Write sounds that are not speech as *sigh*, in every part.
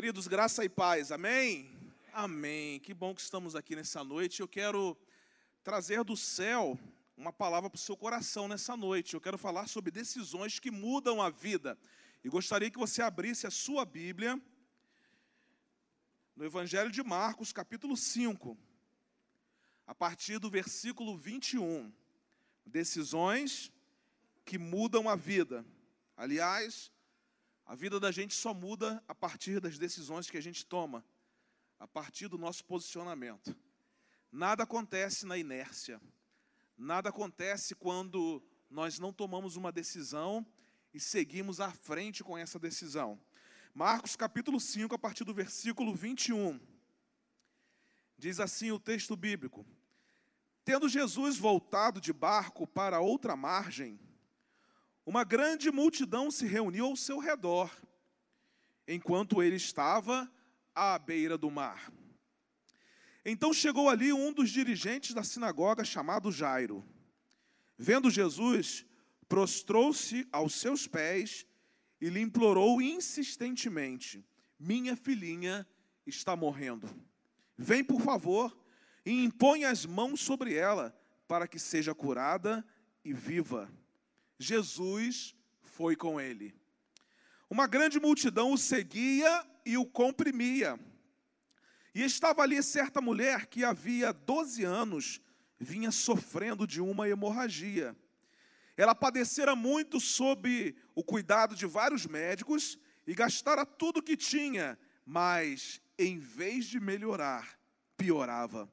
Queridos, graça e paz, amém? Amém. Que bom que estamos aqui nessa noite. Eu quero trazer do céu uma palavra para o seu coração nessa noite. Eu quero falar sobre decisões que mudam a vida. E gostaria que você abrisse a sua Bíblia no Evangelho de Marcos, capítulo 5, a partir do versículo 21. Decisões que mudam a vida. Aliás, a vida da gente só muda a partir das decisões que a gente toma, a partir do nosso posicionamento. Nada acontece na inércia. Nada acontece quando nós não tomamos uma decisão e seguimos à frente com essa decisão. Marcos capítulo 5, a partir do versículo 21. Diz assim o texto bíblico: Tendo Jesus voltado de barco para outra margem, uma grande multidão se reuniu ao seu redor, enquanto ele estava à beira do mar. Então chegou ali um dos dirigentes da sinagoga, chamado Jairo. Vendo Jesus, prostrou-se aos seus pés e lhe implorou insistentemente: Minha filhinha está morrendo. Vem, por favor, e impõe as mãos sobre ela, para que seja curada e viva. Jesus foi com ele. Uma grande multidão o seguia e o comprimia. E estava ali certa mulher que havia 12 anos vinha sofrendo de uma hemorragia. Ela padecera muito sob o cuidado de vários médicos e gastara tudo que tinha, mas em vez de melhorar, piorava.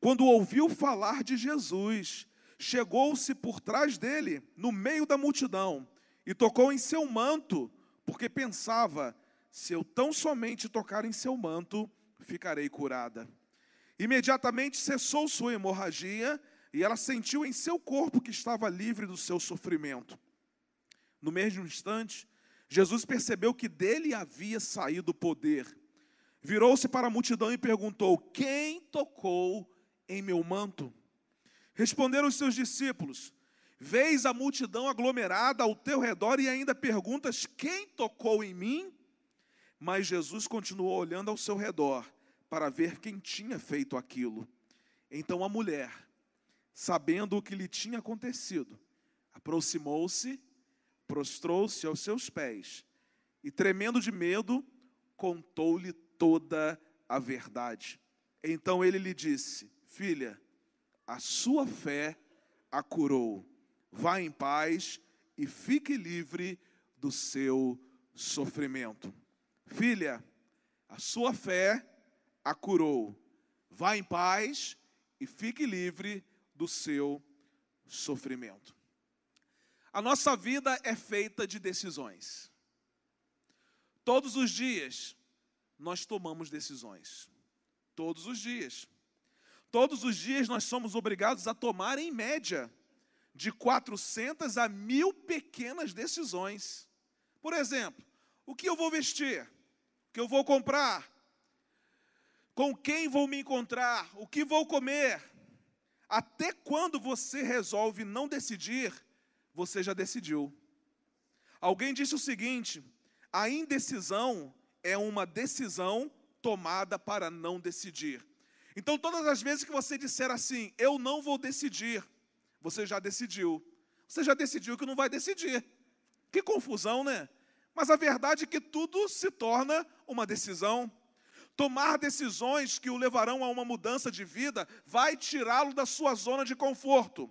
Quando ouviu falar de Jesus, chegou-se por trás dele, no meio da multidão, e tocou em seu manto, porque pensava: se eu tão somente tocar em seu manto, ficarei curada. Imediatamente cessou sua hemorragia e ela sentiu em seu corpo que estava livre do seu sofrimento. No mesmo instante, Jesus percebeu que dele havia saído o poder. Virou-se para a multidão e perguntou: Quem tocou em meu manto? Responderam os seus discípulos: Vês a multidão aglomerada ao teu redor e ainda perguntas: Quem tocou em mim? Mas Jesus continuou olhando ao seu redor para ver quem tinha feito aquilo. Então a mulher, sabendo o que lhe tinha acontecido, aproximou-se, prostrou-se aos seus pés e, tremendo de medo, contou-lhe toda a verdade. Então ele lhe disse: Filha, a sua fé a curou. Vá em paz e fique livre do seu sofrimento. Filha, a sua fé a curou. Vá em paz e fique livre do seu sofrimento. A nossa vida é feita de decisões. Todos os dias nós tomamos decisões. Todos os dias. Todos os dias nós somos obrigados a tomar, em média, de 400 a mil pequenas decisões. Por exemplo, o que eu vou vestir? O que eu vou comprar? Com quem vou me encontrar? O que vou comer? Até quando você resolve não decidir, você já decidiu. Alguém disse o seguinte: a indecisão é uma decisão tomada para não decidir. Então, todas as vezes que você disser assim, eu não vou decidir, você já decidiu. Você já decidiu que não vai decidir. Que confusão, né? Mas a verdade é que tudo se torna uma decisão. Tomar decisões que o levarão a uma mudança de vida vai tirá-lo da sua zona de conforto.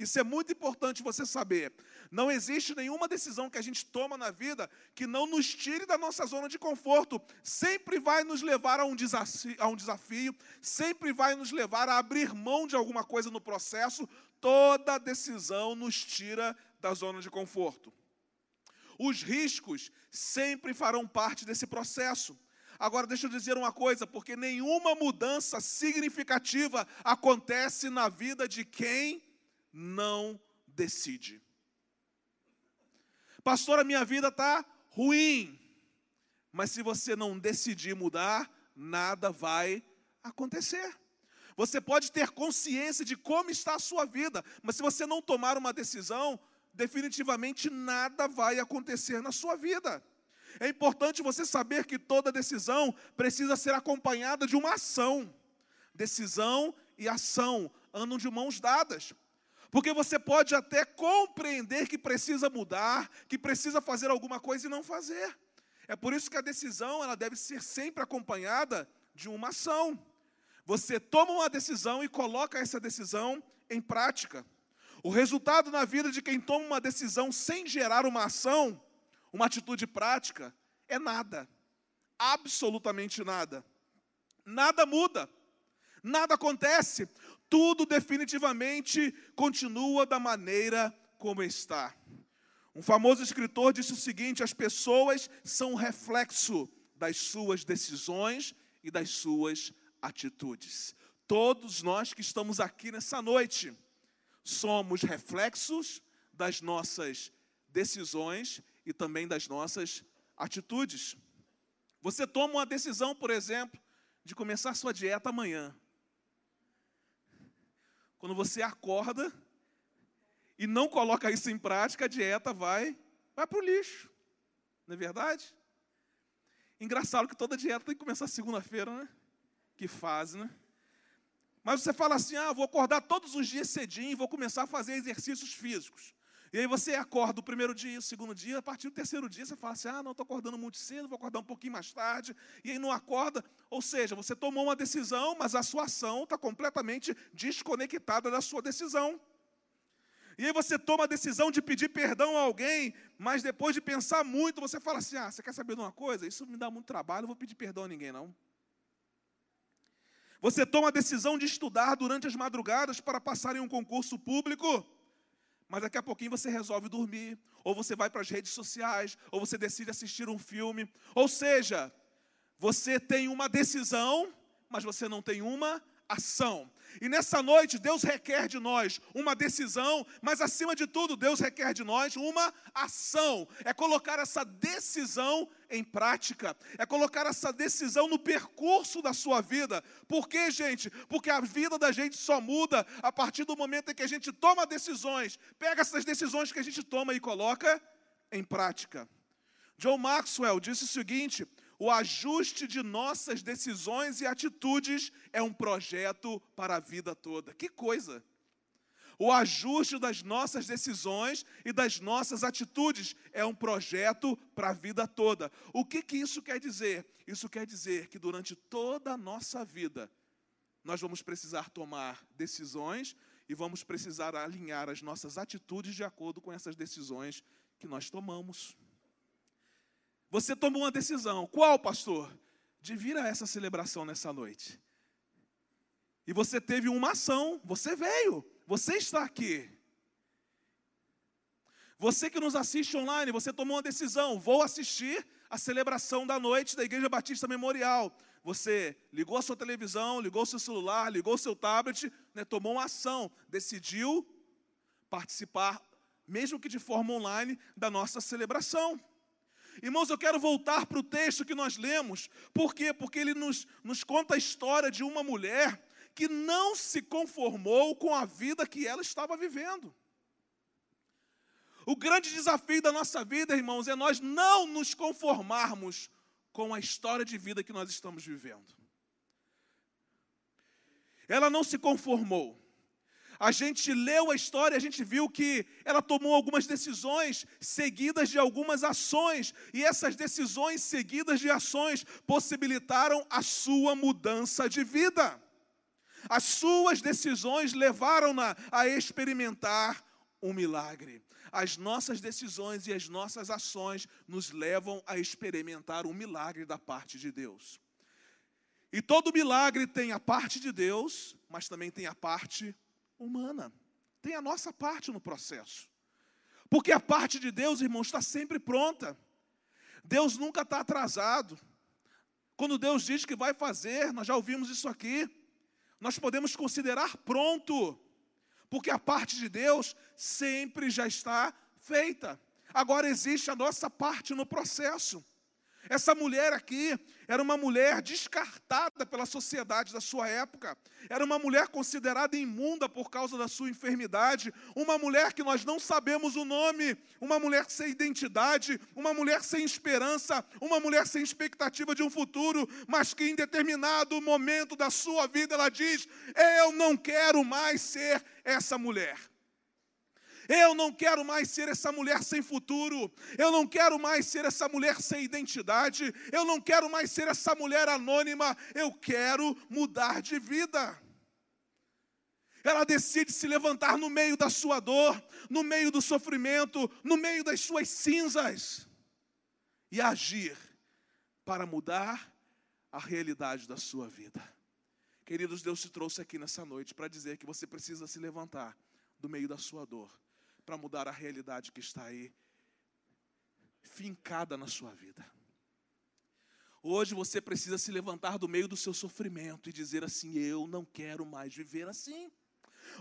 Isso é muito importante você saber. Não existe nenhuma decisão que a gente toma na vida que não nos tire da nossa zona de conforto. Sempre vai nos levar a um, desafio, a um desafio, sempre vai nos levar a abrir mão de alguma coisa no processo. Toda decisão nos tira da zona de conforto. Os riscos sempre farão parte desse processo. Agora, deixa eu dizer uma coisa, porque nenhuma mudança significativa acontece na vida de quem não decide. Pastor, a minha vida está ruim. Mas se você não decidir mudar, nada vai acontecer. Você pode ter consciência de como está a sua vida, mas se você não tomar uma decisão, definitivamente nada vai acontecer na sua vida. É importante você saber que toda decisão precisa ser acompanhada de uma ação. Decisão e ação andam de mãos dadas. Porque você pode até compreender que precisa mudar, que precisa fazer alguma coisa e não fazer. É por isso que a decisão ela deve ser sempre acompanhada de uma ação. Você toma uma decisão e coloca essa decisão em prática. O resultado na vida de quem toma uma decisão sem gerar uma ação, uma atitude prática, é nada. Absolutamente nada. Nada muda. Nada acontece tudo definitivamente continua da maneira como está. Um famoso escritor disse o seguinte: as pessoas são reflexo das suas decisões e das suas atitudes. Todos nós que estamos aqui nessa noite somos reflexos das nossas decisões e também das nossas atitudes. Você toma uma decisão, por exemplo, de começar sua dieta amanhã. Quando você acorda e não coloca isso em prática, a dieta vai, vai para o lixo. Não é verdade? Engraçado que toda dieta tem que começar segunda-feira, né? Que fase, né? Mas você fala assim: ah, vou acordar todos os dias cedinho e vou começar a fazer exercícios físicos. E aí você acorda o primeiro dia, o segundo dia, a partir do terceiro dia você fala assim: ah, não, estou acordando muito cedo, vou acordar um pouquinho mais tarde, e aí não acorda. Ou seja, você tomou uma decisão, mas a sua ação está completamente desconectada da sua decisão. E aí você toma a decisão de pedir perdão a alguém, mas depois de pensar muito, você fala assim: ah, você quer saber de uma coisa? Isso me dá muito trabalho, não vou pedir perdão a ninguém, não. Você toma a decisão de estudar durante as madrugadas para passar em um concurso público mas daqui a pouquinho você resolve dormir, ou você vai para as redes sociais, ou você decide assistir um filme. Ou seja, você tem uma decisão, mas você não tem uma ação. E nessa noite, Deus requer de nós uma decisão, mas acima de tudo, Deus requer de nós uma ação. É colocar essa decisão em prática, é colocar essa decisão no percurso da sua vida. Por quê, gente? Porque a vida da gente só muda a partir do momento em que a gente toma decisões, pega essas decisões que a gente toma e coloca em prática. John Maxwell disse o seguinte: o ajuste de nossas decisões e atitudes é um projeto para a vida toda. Que coisa! O ajuste das nossas decisões e das nossas atitudes é um projeto para a vida toda. O que, que isso quer dizer? Isso quer dizer que durante toda a nossa vida, nós vamos precisar tomar decisões e vamos precisar alinhar as nossas atitudes de acordo com essas decisões que nós tomamos. Você tomou uma decisão. Qual, pastor? De vir a essa celebração nessa noite. E você teve uma ação, você veio, você está aqui. Você que nos assiste online, você tomou uma decisão, vou assistir a celebração da noite da Igreja Batista Memorial. Você ligou a sua televisão, ligou o seu celular, ligou o seu tablet, né, tomou uma ação, decidiu participar, mesmo que de forma online, da nossa celebração. Irmãos, eu quero voltar para o texto que nós lemos. Por quê? Porque ele nos, nos conta a história de uma mulher que não se conformou com a vida que ela estava vivendo. O grande desafio da nossa vida, irmãos, é nós não nos conformarmos com a história de vida que nós estamos vivendo. Ela não se conformou a gente leu a história, a gente viu que ela tomou algumas decisões seguidas de algumas ações, e essas decisões seguidas de ações possibilitaram a sua mudança de vida. As suas decisões levaram-na a experimentar um milagre. As nossas decisões e as nossas ações nos levam a experimentar um milagre da parte de Deus. E todo milagre tem a parte de Deus, mas também tem a parte humana. Tem a nossa parte no processo. Porque a parte de Deus, irmãos, está sempre pronta. Deus nunca está atrasado. Quando Deus diz que vai fazer, nós já ouvimos isso aqui, nós podemos considerar pronto, porque a parte de Deus sempre já está feita. Agora existe a nossa parte no processo. Essa mulher aqui era uma mulher descartada pela sociedade da sua época, era uma mulher considerada imunda por causa da sua enfermidade, uma mulher que nós não sabemos o nome, uma mulher sem identidade, uma mulher sem esperança, uma mulher sem expectativa de um futuro, mas que em determinado momento da sua vida ela diz: Eu não quero mais ser essa mulher. Eu não quero mais ser essa mulher sem futuro. Eu não quero mais ser essa mulher sem identidade. Eu não quero mais ser essa mulher anônima. Eu quero mudar de vida. Ela decide se levantar no meio da sua dor, no meio do sofrimento, no meio das suas cinzas e agir para mudar a realidade da sua vida. Queridos, Deus te trouxe aqui nessa noite para dizer que você precisa se levantar do meio da sua dor para mudar a realidade que está aí fincada na sua vida. Hoje você precisa se levantar do meio do seu sofrimento e dizer assim: Eu não quero mais viver assim.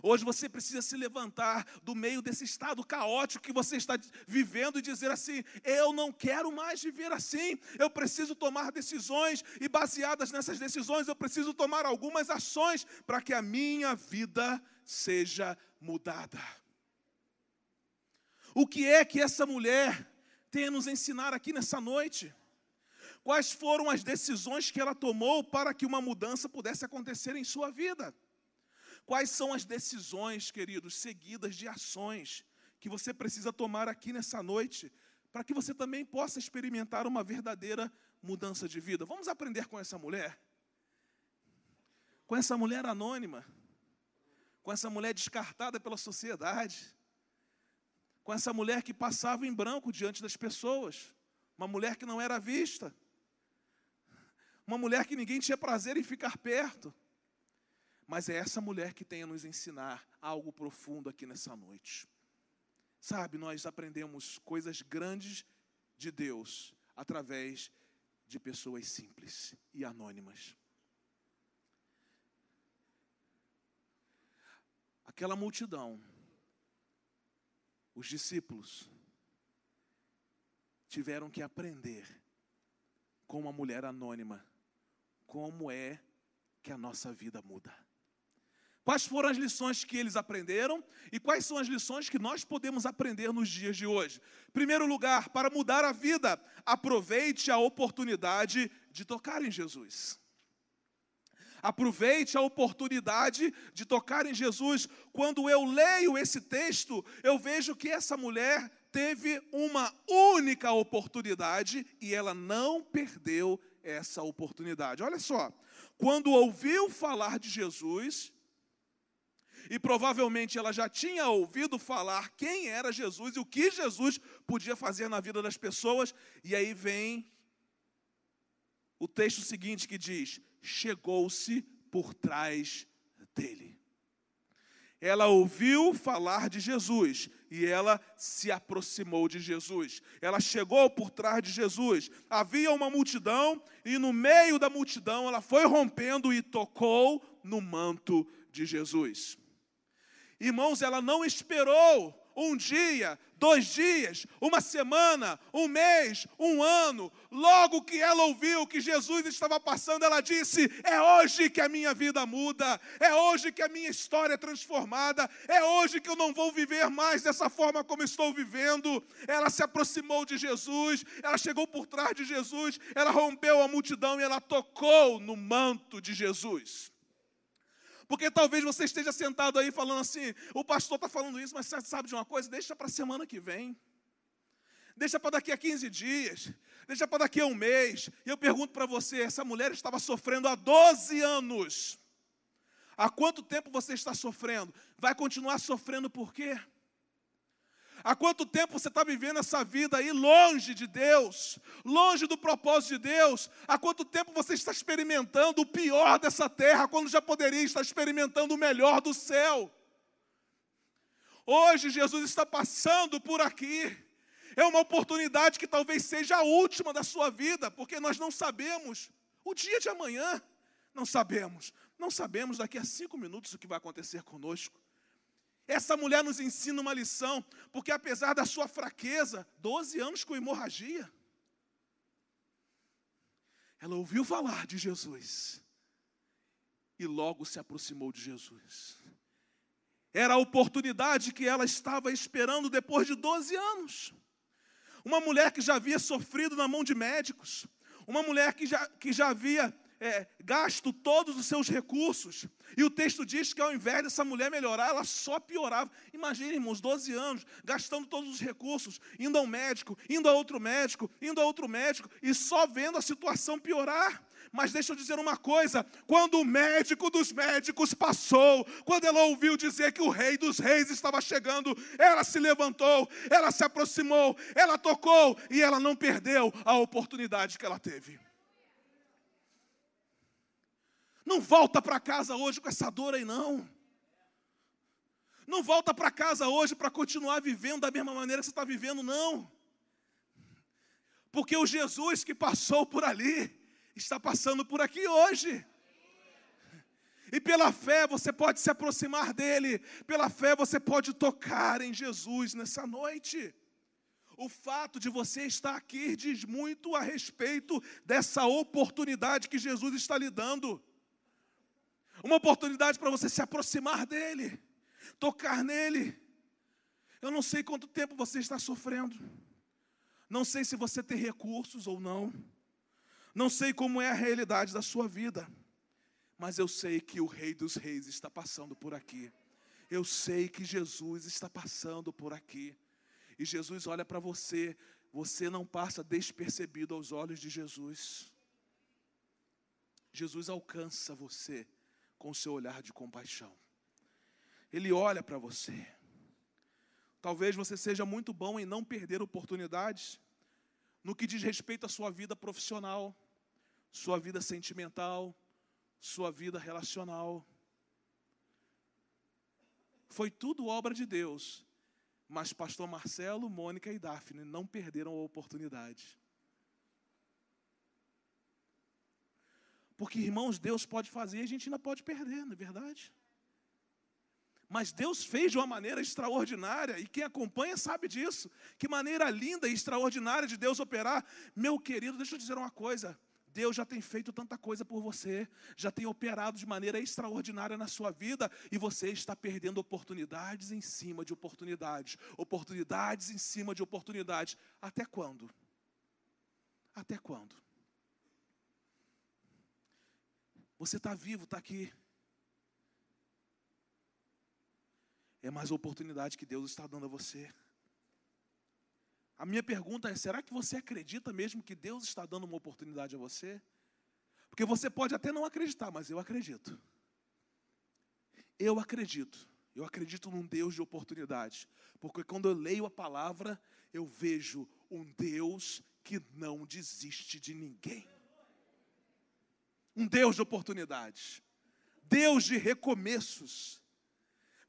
Hoje você precisa se levantar do meio desse estado caótico que você está vivendo e dizer assim: eu não quero mais viver assim. Eu preciso tomar decisões e baseadas nessas decisões eu preciso tomar algumas ações para que a minha vida seja mudada. O que é que essa mulher tem a nos ensinar aqui nessa noite? Quais foram as decisões que ela tomou para que uma mudança pudesse acontecer em sua vida? Quais são as decisões, queridos, seguidas de ações que você precisa tomar aqui nessa noite para que você também possa experimentar uma verdadeira mudança de vida? Vamos aprender com essa mulher? Com essa mulher anônima, com essa mulher descartada pela sociedade, com essa mulher que passava em branco diante das pessoas, uma mulher que não era vista, uma mulher que ninguém tinha prazer em ficar perto. Mas é essa mulher que tem a nos ensinar algo profundo aqui nessa noite. Sabe, nós aprendemos coisas grandes de Deus através de pessoas simples e anônimas. Aquela multidão os discípulos tiveram que aprender com uma mulher anônima como é que a nossa vida muda. Quais foram as lições que eles aprenderam e quais são as lições que nós podemos aprender nos dias de hoje? Primeiro lugar, para mudar a vida, aproveite a oportunidade de tocar em Jesus. Aproveite a oportunidade de tocar em Jesus. Quando eu leio esse texto, eu vejo que essa mulher teve uma única oportunidade e ela não perdeu essa oportunidade. Olha só, quando ouviu falar de Jesus, e provavelmente ela já tinha ouvido falar quem era Jesus e o que Jesus podia fazer na vida das pessoas, e aí vem o texto seguinte que diz: chegou-se por trás dele. Ela ouviu falar de Jesus e ela se aproximou de Jesus. Ela chegou por trás de Jesus. Havia uma multidão e no meio da multidão ela foi rompendo e tocou no manto de Jesus. Irmãos, ela não esperou um dia, dois dias, uma semana, um mês, um ano. Logo que ela ouviu que Jesus estava passando, ela disse: É hoje que a minha vida muda, é hoje que a minha história é transformada, é hoje que eu não vou viver mais dessa forma como estou vivendo. Ela se aproximou de Jesus, ela chegou por trás de Jesus, ela rompeu a multidão e ela tocou no manto de Jesus. Porque talvez você esteja sentado aí falando assim: o pastor está falando isso, mas você sabe de uma coisa? Deixa para a semana que vem. Deixa para daqui a 15 dias. Deixa para daqui a um mês. E eu pergunto para você: essa mulher estava sofrendo há 12 anos. Há quanto tempo você está sofrendo? Vai continuar sofrendo por quê? Há quanto tempo você está vivendo essa vida aí longe de Deus, longe do propósito de Deus? Há quanto tempo você está experimentando o pior dessa terra, quando já poderia estar experimentando o melhor do céu? Hoje Jesus está passando por aqui. É uma oportunidade que talvez seja a última da sua vida, porque nós não sabemos o dia de amanhã. Não sabemos. Não sabemos daqui a cinco minutos o que vai acontecer conosco. Essa mulher nos ensina uma lição, porque apesar da sua fraqueza, 12 anos com hemorragia. Ela ouviu falar de Jesus e logo se aproximou de Jesus. Era a oportunidade que ela estava esperando depois de 12 anos. Uma mulher que já havia sofrido na mão de médicos, uma mulher que já, que já havia é, gasto todos os seus recursos. E o texto diz que ao invés dessa mulher melhorar, ela só piorava. Imagine, irmãos, 12 anos, gastando todos os recursos, indo ao médico, indo a outro médico, indo a outro médico, e só vendo a situação piorar. Mas deixa eu dizer uma coisa: quando o médico dos médicos passou, quando ela ouviu dizer que o rei dos reis estava chegando, ela se levantou, ela se aproximou, ela tocou e ela não perdeu a oportunidade que ela teve. Não volta para casa hoje com essa dor aí, não. Não volta para casa hoje para continuar vivendo da mesma maneira que você está vivendo, não. Porque o Jesus que passou por ali está passando por aqui hoje. E pela fé você pode se aproximar dele, pela fé você pode tocar em Jesus nessa noite. O fato de você estar aqui diz muito a respeito dessa oportunidade que Jesus está lhe dando uma oportunidade para você se aproximar dEle, tocar nele. Eu não sei quanto tempo você está sofrendo, não sei se você tem recursos ou não, não sei como é a realidade da sua vida, mas eu sei que o Rei dos Reis está passando por aqui. Eu sei que Jesus está passando por aqui. E Jesus olha para você, você não passa despercebido aos olhos de Jesus. Jesus alcança você com seu olhar de compaixão. Ele olha para você. Talvez você seja muito bom em não perder oportunidades no que diz respeito à sua vida profissional, sua vida sentimental, sua vida relacional. Foi tudo obra de Deus, mas pastor Marcelo, Mônica e Daphne não perderam a oportunidade. Porque, irmãos, Deus pode fazer e a gente ainda pode perder, não é verdade? Mas Deus fez de uma maneira extraordinária, e quem acompanha sabe disso. Que maneira linda e extraordinária de Deus operar. Meu querido, deixa eu dizer uma coisa. Deus já tem feito tanta coisa por você, já tem operado de maneira extraordinária na sua vida, e você está perdendo oportunidades em cima de oportunidades, oportunidades em cima de oportunidades. Até quando? Até quando? Você está vivo, está aqui. É mais oportunidade que Deus está dando a você. A minha pergunta é: será que você acredita mesmo que Deus está dando uma oportunidade a você? Porque você pode até não acreditar, mas eu acredito. Eu acredito. Eu acredito num Deus de oportunidade. Porque quando eu leio a palavra, eu vejo um Deus que não desiste de ninguém um Deus de oportunidades, Deus de recomeços.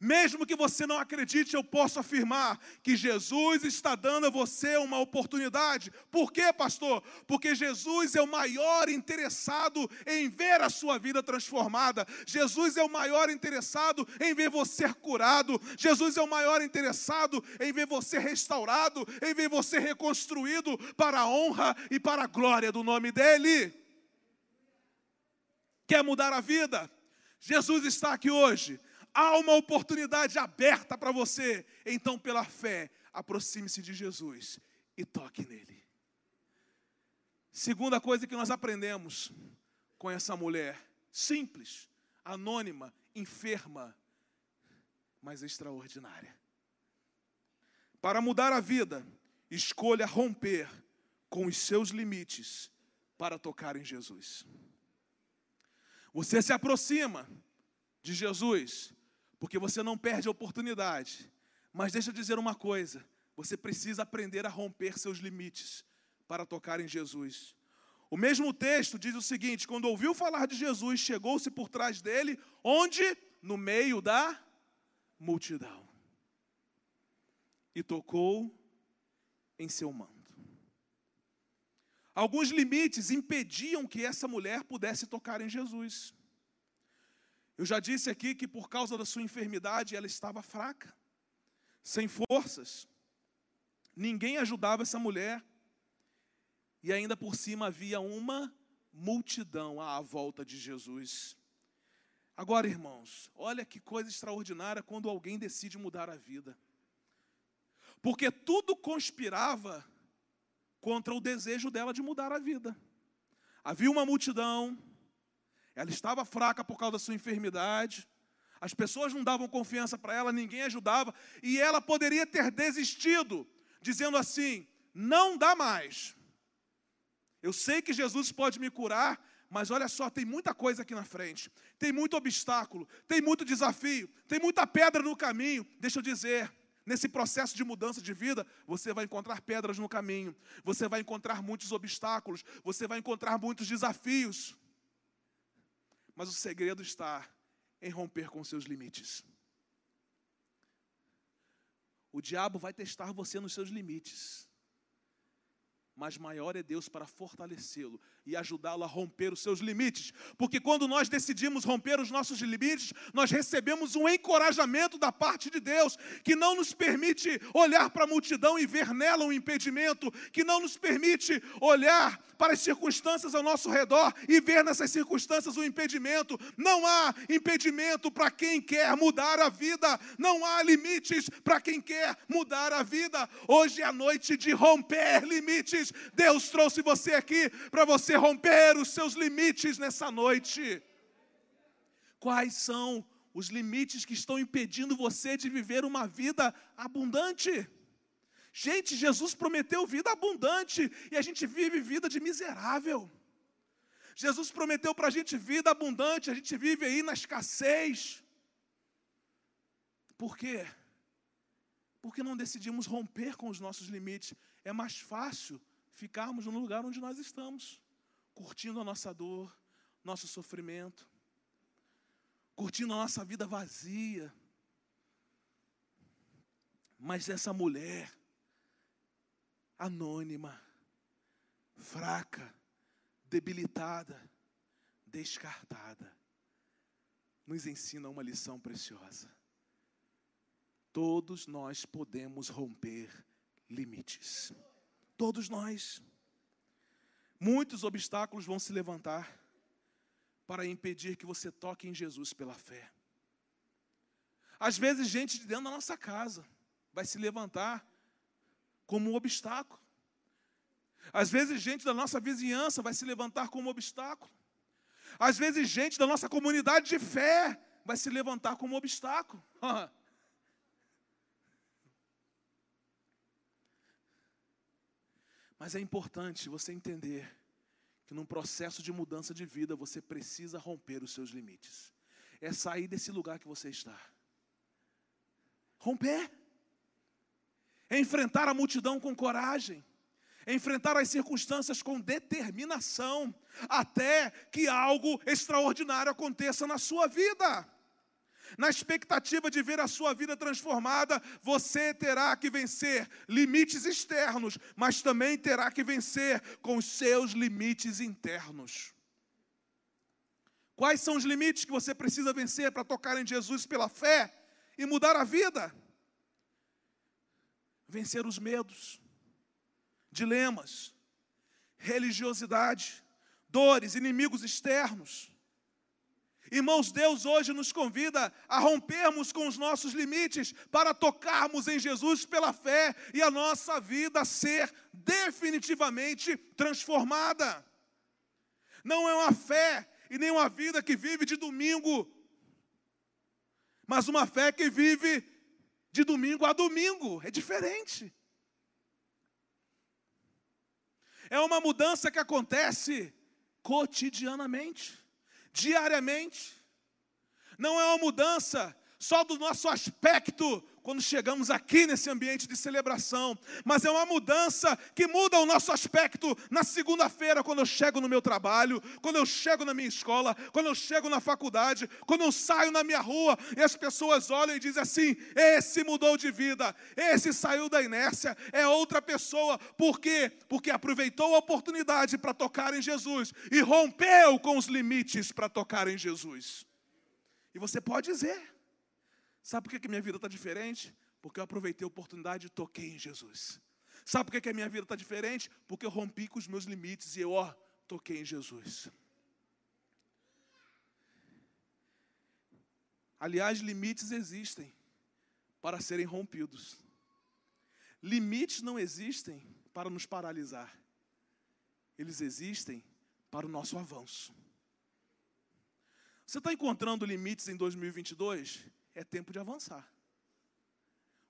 Mesmo que você não acredite, eu posso afirmar que Jesus está dando a você uma oportunidade. Por quê, pastor? Porque Jesus é o maior interessado em ver a sua vida transformada. Jesus é o maior interessado em ver você curado. Jesus é o maior interessado em ver você restaurado, em ver você reconstruído para a honra e para a glória do nome dEle. Quer mudar a vida? Jesus está aqui hoje. Há uma oportunidade aberta para você. Então, pela fé, aproxime-se de Jesus e toque nele. Segunda coisa que nós aprendemos com essa mulher, simples, anônima, enferma, mas extraordinária. Para mudar a vida, escolha romper com os seus limites para tocar em Jesus. Você se aproxima de Jesus, porque você não perde a oportunidade. Mas deixa eu dizer uma coisa: você precisa aprender a romper seus limites para tocar em Jesus. O mesmo texto diz o seguinte: quando ouviu falar de Jesus, chegou-se por trás dele, onde? No meio da multidão. E tocou em seu manto. Alguns limites impediam que essa mulher pudesse tocar em Jesus. Eu já disse aqui que por causa da sua enfermidade ela estava fraca, sem forças. Ninguém ajudava essa mulher. E ainda por cima havia uma multidão à volta de Jesus. Agora, irmãos, olha que coisa extraordinária quando alguém decide mudar a vida. Porque tudo conspirava contra o desejo dela de mudar a vida. Havia uma multidão, ela estava fraca por causa da sua enfermidade, as pessoas não davam confiança para ela, ninguém ajudava, e ela poderia ter desistido, dizendo assim: não dá mais. Eu sei que Jesus pode me curar, mas olha só, tem muita coisa aqui na frente, tem muito obstáculo, tem muito desafio, tem muita pedra no caminho. Deixa eu dizer, nesse processo de mudança de vida, você vai encontrar pedras no caminho, você vai encontrar muitos obstáculos, você vai encontrar muitos desafios. Mas o segredo está em romper com seus limites. O diabo vai testar você nos seus limites mas maior é Deus para fortalecê-lo e ajudá-lo a romper os seus limites. Porque quando nós decidimos romper os nossos limites, nós recebemos um encorajamento da parte de Deus, que não nos permite olhar para a multidão e ver nela um impedimento, que não nos permite olhar para as circunstâncias ao nosso redor e ver nessas circunstâncias um impedimento. Não há impedimento para quem quer mudar a vida, não há limites para quem quer mudar a vida. Hoje é a noite de romper limites Deus trouxe você aqui para você romper os seus limites nessa noite. Quais são os limites que estão impedindo você de viver uma vida abundante? Gente, Jesus prometeu vida abundante e a gente vive vida de miserável. Jesus prometeu para a gente vida abundante, a gente vive aí na escassez. Por quê? Porque não decidimos romper com os nossos limites. É mais fácil ficarmos no lugar onde nós estamos, curtindo a nossa dor, nosso sofrimento, curtindo a nossa vida vazia. Mas essa mulher, anônima, fraca, debilitada, descartada, nos ensina uma lição preciosa. Todos nós podemos romper limites. Todos nós. Muitos obstáculos vão se levantar para impedir que você toque em Jesus pela fé. Às vezes, gente de dentro da nossa casa vai se levantar como um obstáculo. Às vezes, gente da nossa vizinhança vai se levantar como um obstáculo. Às vezes, gente da nossa comunidade de fé vai se levantar como um obstáculo. *laughs* Mas é importante você entender que num processo de mudança de vida você precisa romper os seus limites. É sair desse lugar que você está. Romper. É enfrentar a multidão com coragem. É enfrentar as circunstâncias com determinação, até que algo extraordinário aconteça na sua vida. Na expectativa de ver a sua vida transformada, você terá que vencer limites externos, mas também terá que vencer com os seus limites internos. Quais são os limites que você precisa vencer para tocar em Jesus pela fé e mudar a vida? Vencer os medos, dilemas, religiosidade, dores, inimigos externos Irmãos, Deus hoje nos convida a rompermos com os nossos limites para tocarmos em Jesus pela fé e a nossa vida ser definitivamente transformada. Não é uma fé e nem uma vida que vive de domingo, mas uma fé que vive de domingo a domingo, é diferente. É uma mudança que acontece cotidianamente diariamente. Não é uma mudança só do nosso aspecto quando chegamos aqui nesse ambiente de celebração, mas é uma mudança que muda o nosso aspecto na segunda-feira, quando eu chego no meu trabalho, quando eu chego na minha escola, quando eu chego na faculdade, quando eu saio na minha rua e as pessoas olham e dizem assim: esse mudou de vida, esse saiu da inércia, é outra pessoa. Por quê? Porque aproveitou a oportunidade para tocar em Jesus e rompeu com os limites para tocar em Jesus. E você pode dizer, Sabe por que, que minha vida está diferente? Porque eu aproveitei a oportunidade e toquei em Jesus. Sabe por que a minha vida está diferente? Porque eu rompi com os meus limites e eu, ó, toquei em Jesus. Aliás, limites existem para serem rompidos. Limites não existem para nos paralisar. Eles existem para o nosso avanço. Você está encontrando limites em 2022? É tempo de avançar.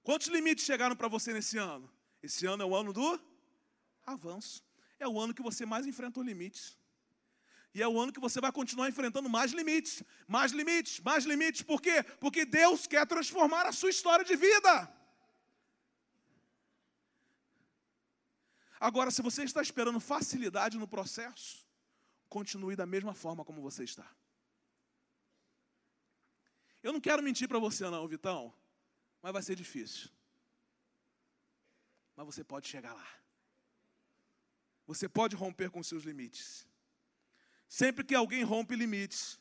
Quantos limites chegaram para você nesse ano? Esse ano é o ano do avanço. É o ano que você mais enfrentou limites. E é o ano que você vai continuar enfrentando mais limites, mais limites, mais limites. Por quê? Porque Deus quer transformar a sua história de vida. Agora, se você está esperando facilidade no processo, continue da mesma forma como você está. Eu não quero mentir para você, não, Vitão, mas vai ser difícil. Mas você pode chegar lá. Você pode romper com seus limites. Sempre que alguém rompe limites,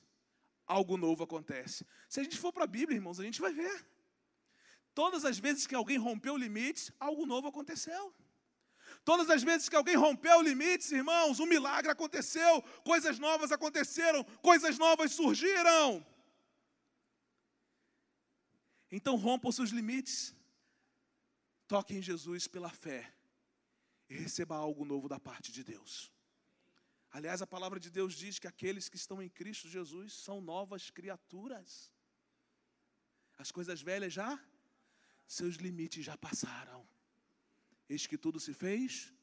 algo novo acontece. Se a gente for para a Bíblia, irmãos, a gente vai ver. Todas as vezes que alguém rompeu limites, algo novo aconteceu. Todas as vezes que alguém rompeu limites, irmãos, um milagre aconteceu, coisas novas aconteceram, coisas novas surgiram. Então rompa os seus limites. Toque em Jesus pela fé e receba algo novo da parte de Deus. Aliás, a palavra de Deus diz que aqueles que estão em Cristo Jesus são novas criaturas. As coisas velhas já, seus limites já passaram. Eis que tudo se fez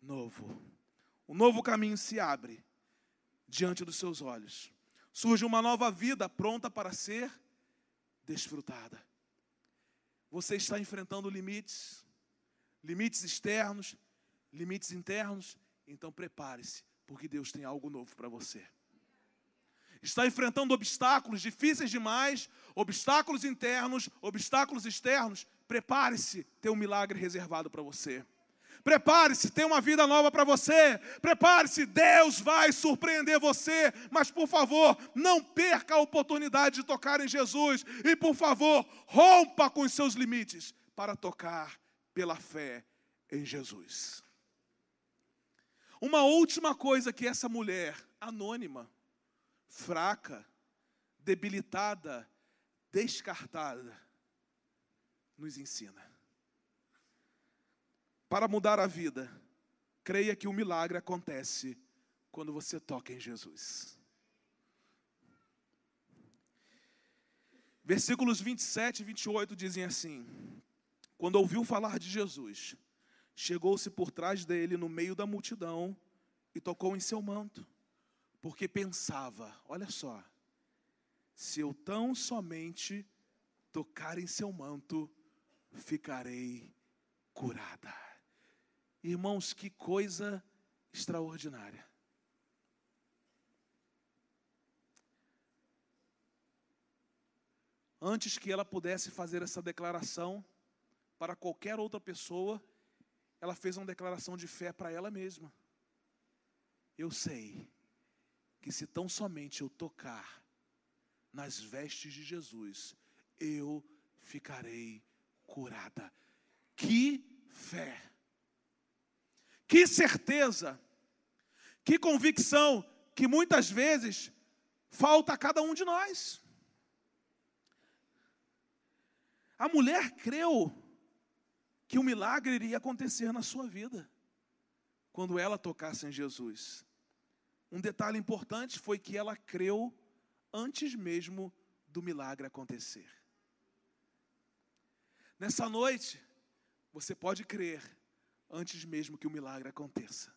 novo. Um novo caminho se abre diante dos seus olhos. Surge uma nova vida pronta para ser desfrutada. Você está enfrentando limites, limites externos, limites internos, então prepare-se, porque Deus tem algo novo para você. Está enfrentando obstáculos difíceis demais, obstáculos internos, obstáculos externos, prepare-se, tem um milagre reservado para você. Prepare-se, tem uma vida nova para você. Prepare-se, Deus vai surpreender você. Mas por favor, não perca a oportunidade de tocar em Jesus. E por favor, rompa com os seus limites para tocar pela fé em Jesus. Uma última coisa que essa mulher anônima, fraca, debilitada, descartada, nos ensina para mudar a vida, creia que o milagre acontece quando você toca em Jesus. Versículos 27 e 28 dizem assim: Quando ouviu falar de Jesus, chegou-se por trás dele no meio da multidão e tocou em seu manto, porque pensava: olha só, se eu tão somente tocar em seu manto, ficarei curada. Irmãos, que coisa extraordinária. Antes que ela pudesse fazer essa declaração para qualquer outra pessoa, ela fez uma declaração de fé para ela mesma. Eu sei que se tão somente eu tocar nas vestes de Jesus, eu ficarei curada. Que fé! Que certeza, que convicção que muitas vezes falta a cada um de nós. A mulher creu que o milagre iria acontecer na sua vida quando ela tocasse em Jesus. Um detalhe importante foi que ela creu antes mesmo do milagre acontecer. Nessa noite, você pode crer antes mesmo que o milagre aconteça.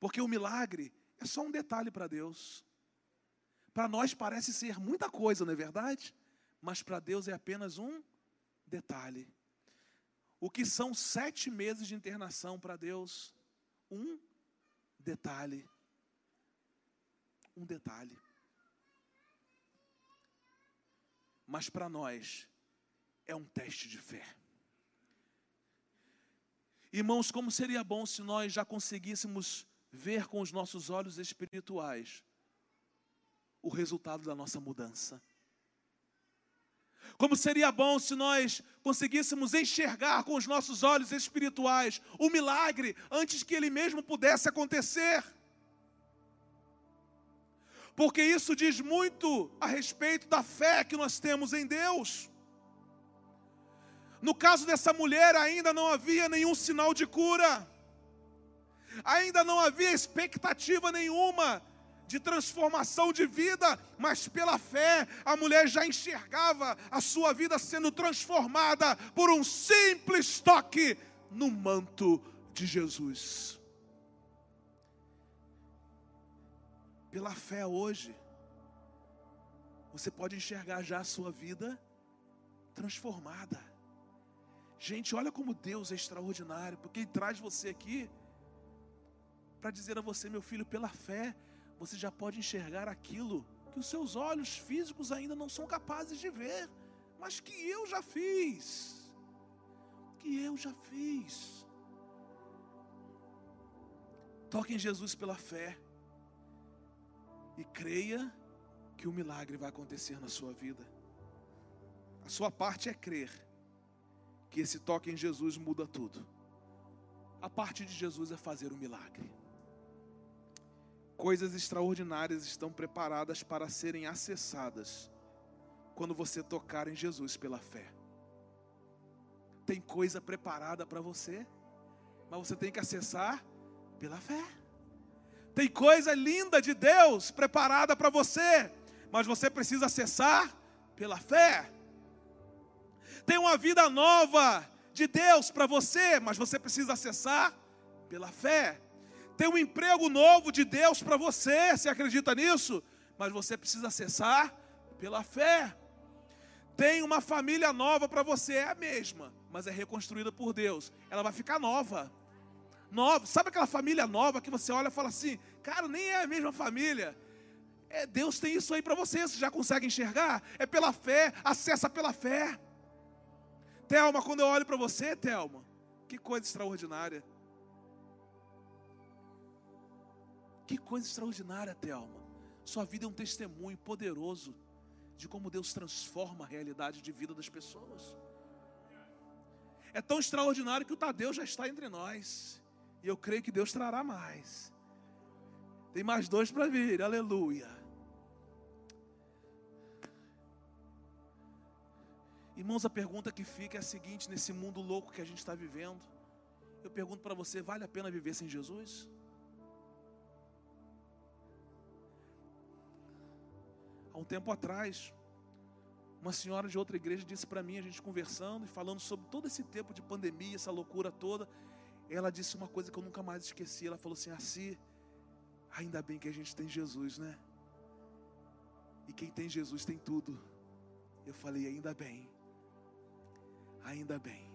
Porque o milagre é só um detalhe para Deus. Para nós parece ser muita coisa, não é verdade? Mas para Deus é apenas um detalhe. O que são sete meses de internação para Deus? Um detalhe. Um detalhe. Mas para nós é um teste de fé. Irmãos, como seria bom se nós já conseguíssemos ver com os nossos olhos espirituais o resultado da nossa mudança. Como seria bom se nós conseguíssemos enxergar com os nossos olhos espirituais o milagre antes que ele mesmo pudesse acontecer. porque isso diz muito a respeito da fé que nós temos em Deus. No caso dessa mulher, ainda não havia nenhum sinal de cura, ainda não havia expectativa nenhuma de transformação de vida, mas pela fé a mulher já enxergava a sua vida sendo transformada por um simples toque no manto de Jesus. Pela fé hoje, você pode enxergar já a sua vida transformada. Gente, olha como Deus é extraordinário, porque Ele traz você aqui para dizer a você, meu filho, pela fé, você já pode enxergar aquilo que os seus olhos físicos ainda não são capazes de ver, mas que eu já fiz. Que eu já fiz. Toque em Jesus pela fé e creia que o milagre vai acontecer na sua vida. A sua parte é crer que esse toque em Jesus muda tudo. A parte de Jesus é fazer o milagre. Coisas extraordinárias estão preparadas para serem acessadas quando você tocar em Jesus pela fé. Tem coisa preparada para você, mas você tem que acessar pela fé. Tem coisa linda de Deus preparada para você, mas você precisa acessar pela fé. Tem uma vida nova de Deus para você, mas você precisa acessar pela fé. Tem um emprego novo de Deus para você, você acredita nisso? Mas você precisa acessar pela fé. Tem uma família nova para você, é a mesma, mas é reconstruída por Deus. Ela vai ficar nova. Nova. Sabe aquela família nova que você olha e fala assim: "Cara, nem é a mesma família". É, Deus tem isso aí para você, você já consegue enxergar? É pela fé, acessa pela fé. Telma, quando eu olho para você, Telma, que coisa extraordinária. Que coisa extraordinária, Thelma. Sua vida é um testemunho poderoso de como Deus transforma a realidade de vida das pessoas. É tão extraordinário que o Tadeu já está entre nós. E eu creio que Deus trará mais. Tem mais dois para vir, aleluia. Irmãos, a pergunta que fica é a seguinte: nesse mundo louco que a gente está vivendo, eu pergunto para você: vale a pena viver sem Jesus? Há um tempo atrás, uma senhora de outra igreja disse para mim, a gente conversando e falando sobre todo esse tempo de pandemia, essa loucura toda. Ela disse uma coisa que eu nunca mais esqueci. Ela falou assim: assim, ainda bem que a gente tem Jesus, né? E quem tem Jesus tem tudo. Eu falei: ainda bem, ainda bem.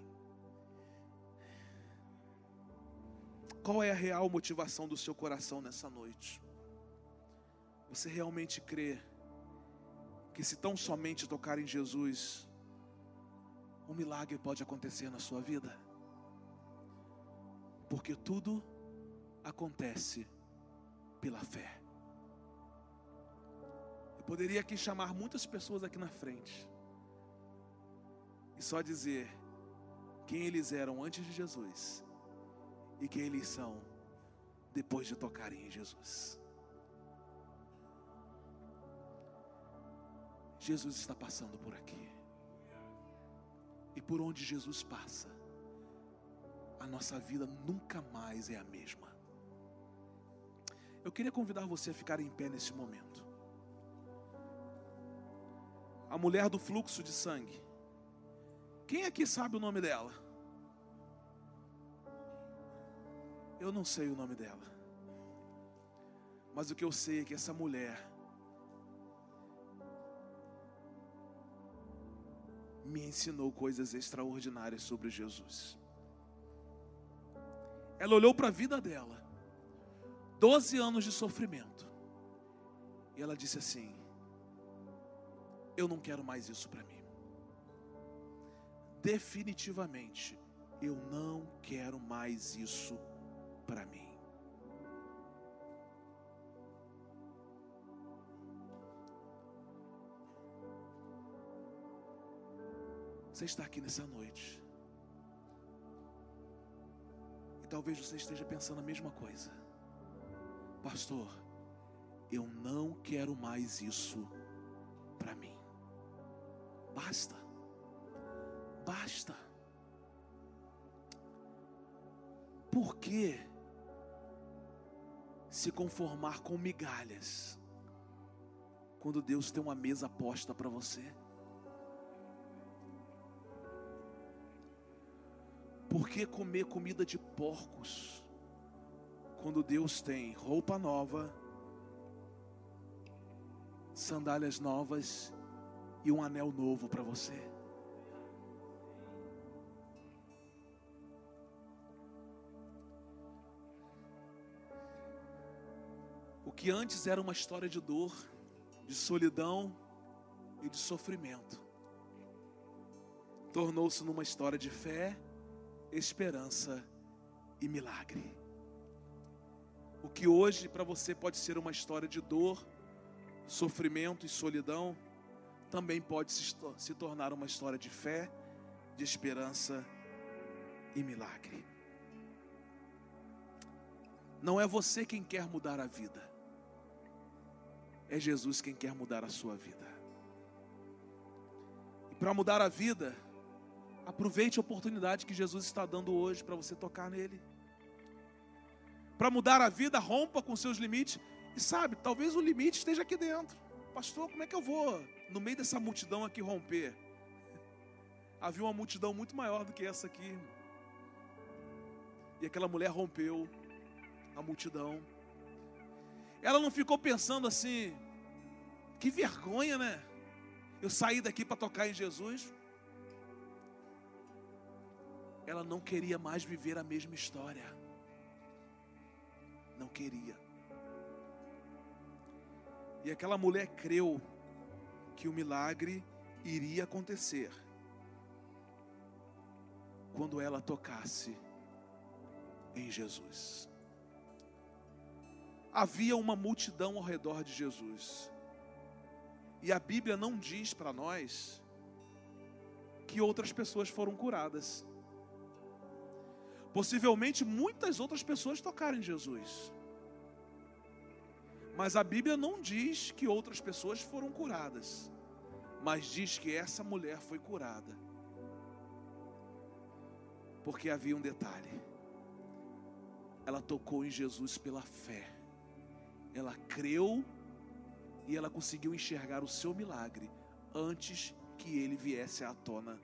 Qual é a real motivação do seu coração nessa noite? Você realmente crê que se tão somente tocar em Jesus, um milagre pode acontecer na sua vida. Porque tudo acontece pela fé. Eu poderia aqui chamar muitas pessoas aqui na frente e só dizer quem eles eram antes de Jesus e quem eles são depois de tocarem em Jesus. Jesus está passando por aqui. E por onde Jesus passa, a nossa vida nunca mais é a mesma. Eu queria convidar você a ficar em pé nesse momento. A mulher do fluxo de sangue. Quem aqui sabe o nome dela? Eu não sei o nome dela. Mas o que eu sei é que essa mulher me ensinou coisas extraordinárias sobre Jesus. Ela olhou para a vida dela, 12 anos de sofrimento, e ela disse assim: Eu não quero mais isso para mim. Definitivamente, eu não quero mais isso para mim. Você está aqui nessa noite. E talvez você esteja pensando a mesma coisa. Pastor, eu não quero mais isso para mim. Basta. Basta. Por que se conformar com migalhas quando Deus tem uma mesa posta para você? Por que comer comida de porcos quando Deus tem roupa nova, sandálias novas e um anel novo para você? Que antes era uma história de dor, de solidão e de sofrimento, tornou-se numa história de fé esperança e milagre. O que hoje para você pode ser uma história de dor, sofrimento e solidão, também pode se, se tornar uma história de fé, de esperança e milagre. Não é você quem quer mudar a vida, é Jesus quem quer mudar a sua vida. E para mudar a vida, Aproveite a oportunidade que Jesus está dando hoje para você tocar nele. Para mudar a vida, rompa com seus limites. E sabe, talvez o limite esteja aqui dentro. Pastor, como é que eu vou, no meio dessa multidão aqui, romper? *laughs* Havia uma multidão muito maior do que essa aqui. E aquela mulher rompeu a multidão. Ela não ficou pensando assim, que vergonha, né? Eu saí daqui para tocar em Jesus ela não queria mais viver a mesma história. Não queria. E aquela mulher creu que o milagre iria acontecer quando ela tocasse em Jesus. Havia uma multidão ao redor de Jesus. E a Bíblia não diz para nós que outras pessoas foram curadas. Possivelmente muitas outras pessoas tocaram em Jesus. Mas a Bíblia não diz que outras pessoas foram curadas, mas diz que essa mulher foi curada. Porque havia um detalhe. Ela tocou em Jesus pela fé. Ela creu e ela conseguiu enxergar o seu milagre antes que ele viesse à tona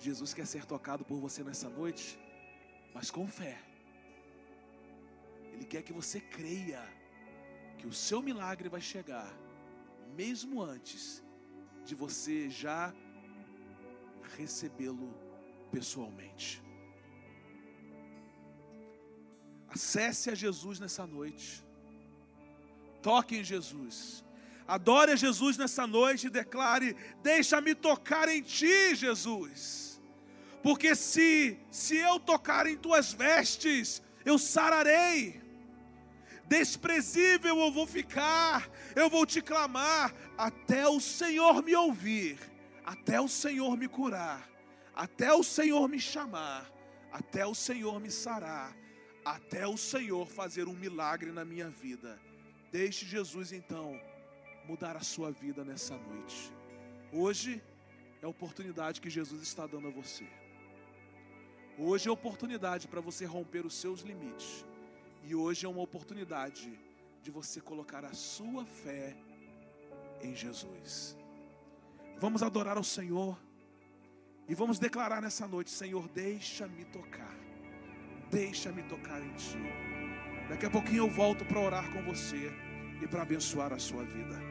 Jesus quer ser tocado por você nessa noite, mas com fé. Ele quer que você creia que o seu milagre vai chegar, mesmo antes de você já recebê-lo pessoalmente. Acesse a Jesus nessa noite. Toque em Jesus. Adore a Jesus nessa noite e declare: Deixa-me tocar em ti, Jesus. Porque se se eu tocar em tuas vestes, eu sararei. Desprezível eu vou ficar, eu vou te clamar até o Senhor me ouvir, até o Senhor me curar, até o Senhor me chamar, até o Senhor me sarar, até o Senhor fazer um milagre na minha vida. Deixe Jesus então mudar a sua vida nessa noite. Hoje é a oportunidade que Jesus está dando a você. Hoje é oportunidade para você romper os seus limites. E hoje é uma oportunidade de você colocar a sua fé em Jesus. Vamos adorar ao Senhor e vamos declarar nessa noite: Senhor, deixa-me tocar, deixa-me tocar em Ti. Daqui a pouquinho eu volto para orar com você e para abençoar a sua vida.